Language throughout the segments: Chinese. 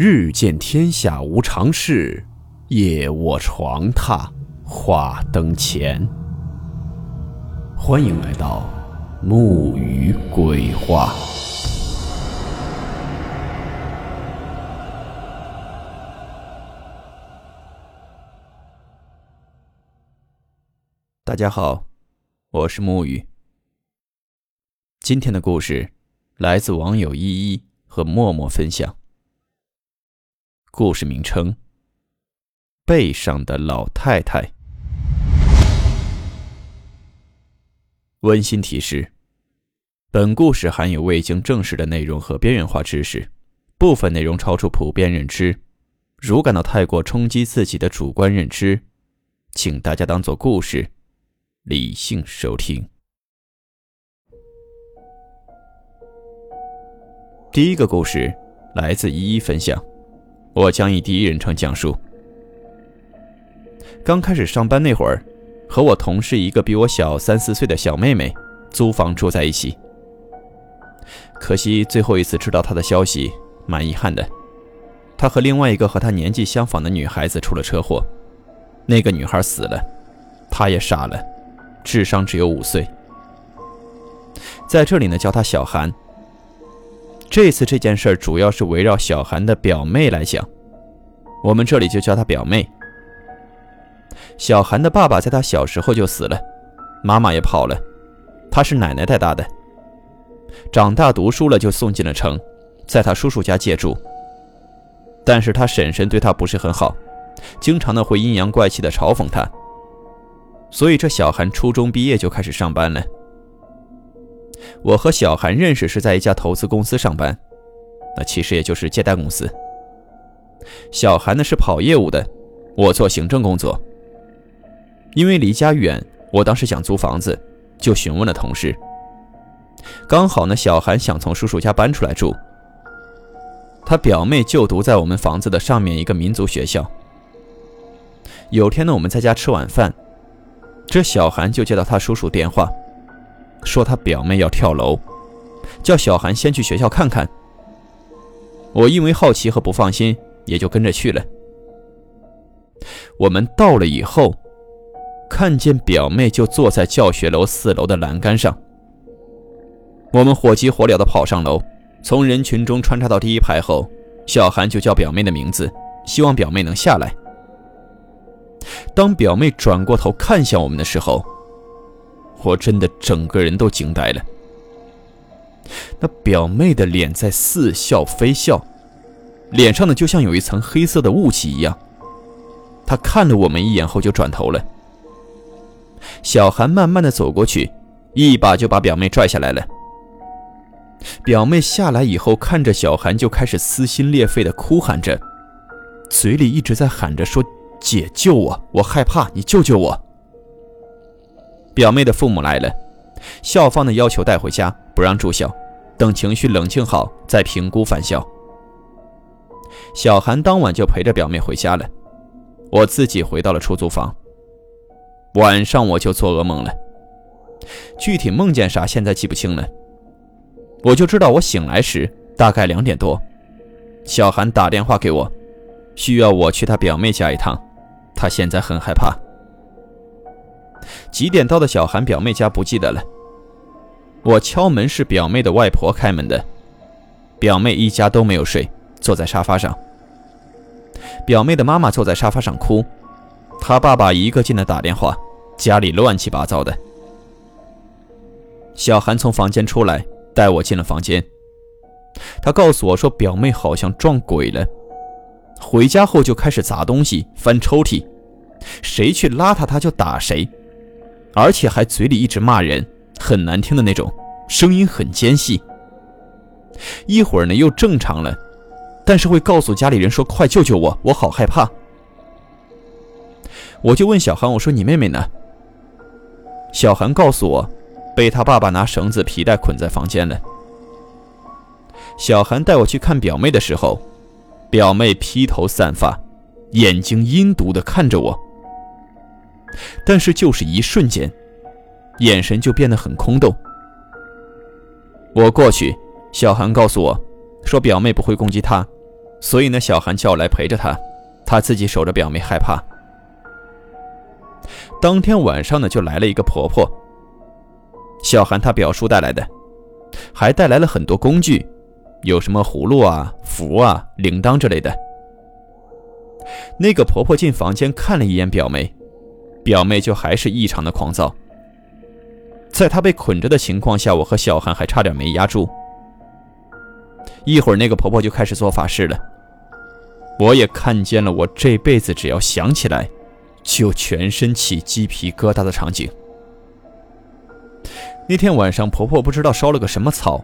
日见天下无常事，夜卧床榻话灯前。欢迎来到木鱼鬼话。大家好，我是木鱼。今天的故事来自网友依依和默默分享。故事名称：背上的老太太。温馨提示：本故事含有未经证实的内容和边缘化知识，部分内容超出普遍认知。如感到太过冲击自己的主观认知，请大家当做故事，理性收听。第一个故事来自一一分享，我将以第一人称讲述。刚开始上班那会儿，和我同事一个比我小三四岁的小妹妹租房住在一起。可惜最后一次知道她的消息，蛮遗憾的。她和另外一个和她年纪相仿的女孩子出了车祸，那个女孩死了，她也傻了，智商只有五岁。在这里呢，叫她小韩。这次这件事主要是围绕小韩的表妹来讲，我们这里就叫她表妹。小韩的爸爸在他小时候就死了，妈妈也跑了，他是奶奶带大的。长大读书了就送进了城，在他叔叔家借住。但是他婶婶对他不是很好，经常的会阴阳怪气的嘲讽他。所以这小韩初中毕业就开始上班了。我和小韩认识是在一家投资公司上班，那其实也就是借贷公司。小韩呢是跑业务的，我做行政工作。因为离家远，我当时想租房子，就询问了同事。刚好呢，小韩想从叔叔家搬出来住。他表妹就读在我们房子的上面一个民族学校。有天呢，我们在家吃晚饭，这小韩就接到他叔叔电话。说他表妹要跳楼，叫小韩先去学校看看。我因为好奇和不放心，也就跟着去了。我们到了以后，看见表妹就坐在教学楼四楼的栏杆上。我们火急火燎地跑上楼，从人群中穿插到第一排后，小韩就叫表妹的名字，希望表妹能下来。当表妹转过头看向我们的时候，我真的整个人都惊呆了。那表妹的脸在似笑非笑，脸上呢就像有一层黑色的雾气一样。她看了我们一眼后就转头了。小韩慢慢的走过去，一把就把表妹拽下来了。表妹下来以后，看着小韩就开始撕心裂肺的哭喊着，嘴里一直在喊着说：“姐救我，我害怕，你救救我。”表妹的父母来了，校方的要求带回家，不让住校，等情绪冷静好再评估返校。小韩当晚就陪着表妹回家了，我自己回到了出租房。晚上我就做噩梦了，具体梦见啥现在记不清了，我就知道我醒来时大概两点多，小韩打电话给我，需要我去他表妹家一趟，他现在很害怕。几点到的小韩表妹家不记得了。我敲门是表妹的外婆开门的，表妹一家都没有睡，坐在沙发上。表妹的妈妈坐在沙发上哭，她爸爸一个劲的打电话，家里乱七八糟的。小韩从房间出来，带我进了房间。他告诉我说，表妹好像撞鬼了，回家后就开始砸东西、翻抽屉，谁去拉他，他就打谁。而且还嘴里一直骂人，很难听的那种，声音很尖细。一会儿呢又正常了，但是会告诉家里人说：“快救救我，我好害怕。”我就问小韩：“我说你妹妹呢？”小韩告诉我，被他爸爸拿绳子皮带捆在房间了。小韩带我去看表妹的时候，表妹披头散发，眼睛阴毒的看着我。但是就是一瞬间，眼神就变得很空洞。我过去，小韩告诉我，说表妹不会攻击他，所以呢，小韩叫我来陪着他，他自己守着表妹害怕。当天晚上呢，就来了一个婆婆。小韩她表叔带来的，还带来了很多工具，有什么葫芦啊、符啊、铃铛之类的。那个婆婆进房间看了一眼表妹，表妹就还是异常的狂躁。在她被捆着的情况下，我和小韩还差点没压住。一会儿，那个婆婆就开始做法事了。我也看见了，我这辈子只要想起来，就全身起鸡皮疙瘩的场景。那天晚上，婆婆不知道烧了个什么草，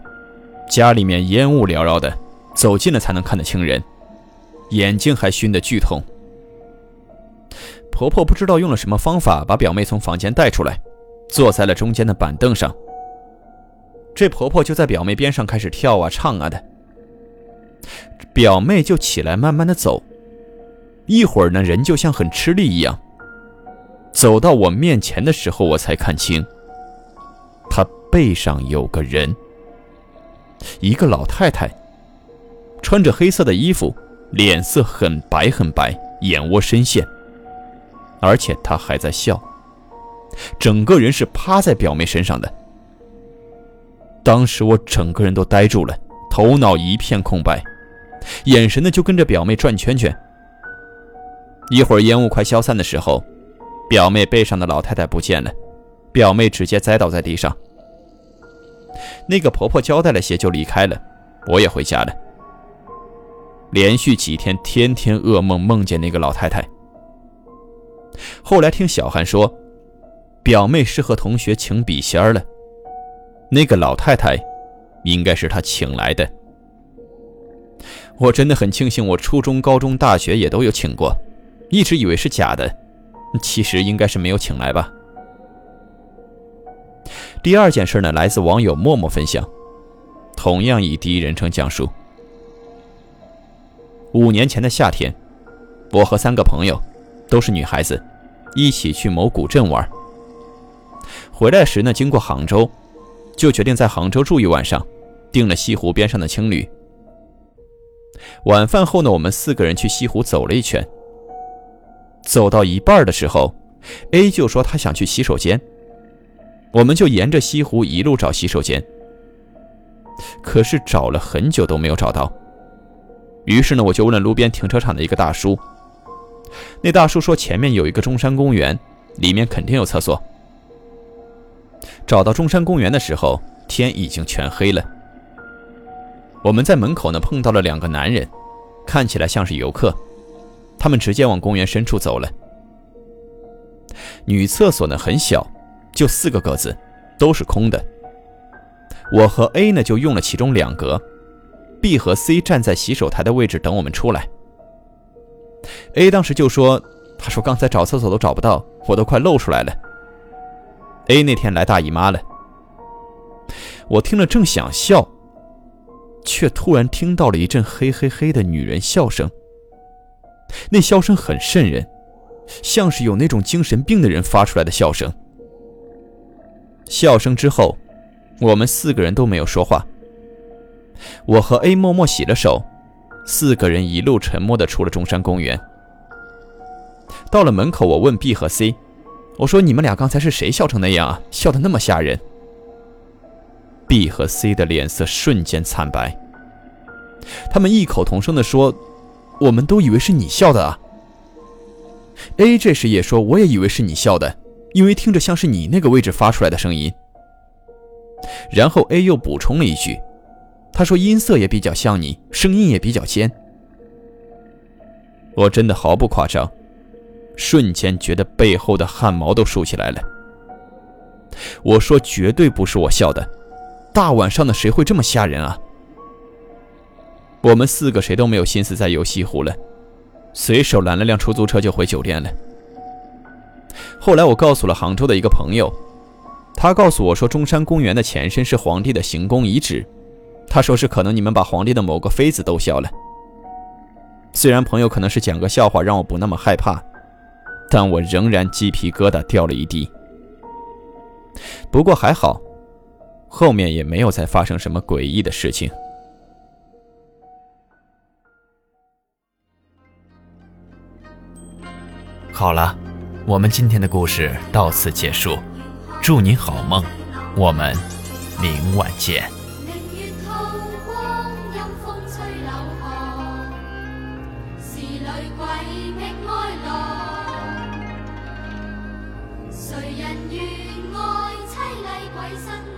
家里面烟雾缭绕的，走近了才能看得清人，眼睛还熏得剧痛。婆婆不知道用了什么方法，把表妹从房间带出来，坐在了中间的板凳上。这婆婆就在表妹边上开始跳啊唱啊的。表妹就起来，慢慢的走，一会儿呢，人就像很吃力一样。走到我面前的时候，我才看清，她背上有个人，一个老太太，穿着黑色的衣服，脸色很白很白，眼窝深陷，而且她还在笑，整个人是趴在表妹身上的。当时我整个人都呆住了，头脑一片空白。眼神呢，就跟着表妹转圈圈。一会儿烟雾快消散的时候，表妹背上的老太太不见了，表妹直接栽倒在地上。那个婆婆交代了些就离开了，我也回家了。连续几天，天天噩梦，梦见那个老太太。后来听小韩说，表妹是和同学请笔仙了，那个老太太，应该是她请来的。我真的很庆幸，我初中、高中、大学也都有请过，一直以为是假的，其实应该是没有请来吧。第二件事呢，来自网友默默分享，同样以第一人称讲述。五年前的夏天，我和三个朋友，都是女孩子，一起去某古镇玩。回来时呢，经过杭州，就决定在杭州住一晚上，订了西湖边上的青旅。晚饭后呢，我们四个人去西湖走了一圈。走到一半的时候，A 就说他想去洗手间，我们就沿着西湖一路找洗手间。可是找了很久都没有找到。于是呢，我就问了路边停车场的一个大叔。那大叔说前面有一个中山公园，里面肯定有厕所。找到中山公园的时候，天已经全黑了。我们在门口呢碰到了两个男人，看起来像是游客，他们直接往公园深处走了。女厕所呢很小，就四个格子，都是空的。我和 A 呢就用了其中两格，B 和 C 站在洗手台的位置等我们出来。A 当时就说：“他说刚才找厕所都找不到，我都快露出来了。”A 那天来大姨妈了，我听了正想笑。却突然听到了一阵嘿嘿嘿的女人笑声。那笑声很瘆人，像是有那种精神病的人发出来的笑声。笑声之后，我们四个人都没有说话。我和 A 默默洗了手，四个人一路沉默的出了中山公园。到了门口，我问 B 和 C：“ 我说你们俩刚才是谁笑成那样啊？笑得那么吓人。” B 和 C 的脸色瞬间惨白，他们异口同声地说：“我们都以为是你笑的啊。”A 这时也说：“我也以为是你笑的，因为听着像是你那个位置发出来的声音。”然后 A 又补充了一句：“他说音色也比较像你，声音也比较尖。”我真的毫不夸张，瞬间觉得背后的汗毛都竖起来了。我说：“绝对不是我笑的。”大晚上的，谁会这么吓人啊？我们四个谁都没有心思再游西湖了，随手拦了辆出租车就回酒店了。后来我告诉了杭州的一个朋友，他告诉我说，中山公园的前身是皇帝的行宫遗址，他说是可能你们把皇帝的某个妃子逗笑了。虽然朋友可能是讲个笑话让我不那么害怕，但我仍然鸡皮疙瘩掉了一地。不过还好，后面也没有再发生什么诡异的事情。好了，我们今天的故事到此结束，祝您好梦，我们明晚见。归觅哀乐。Why is that?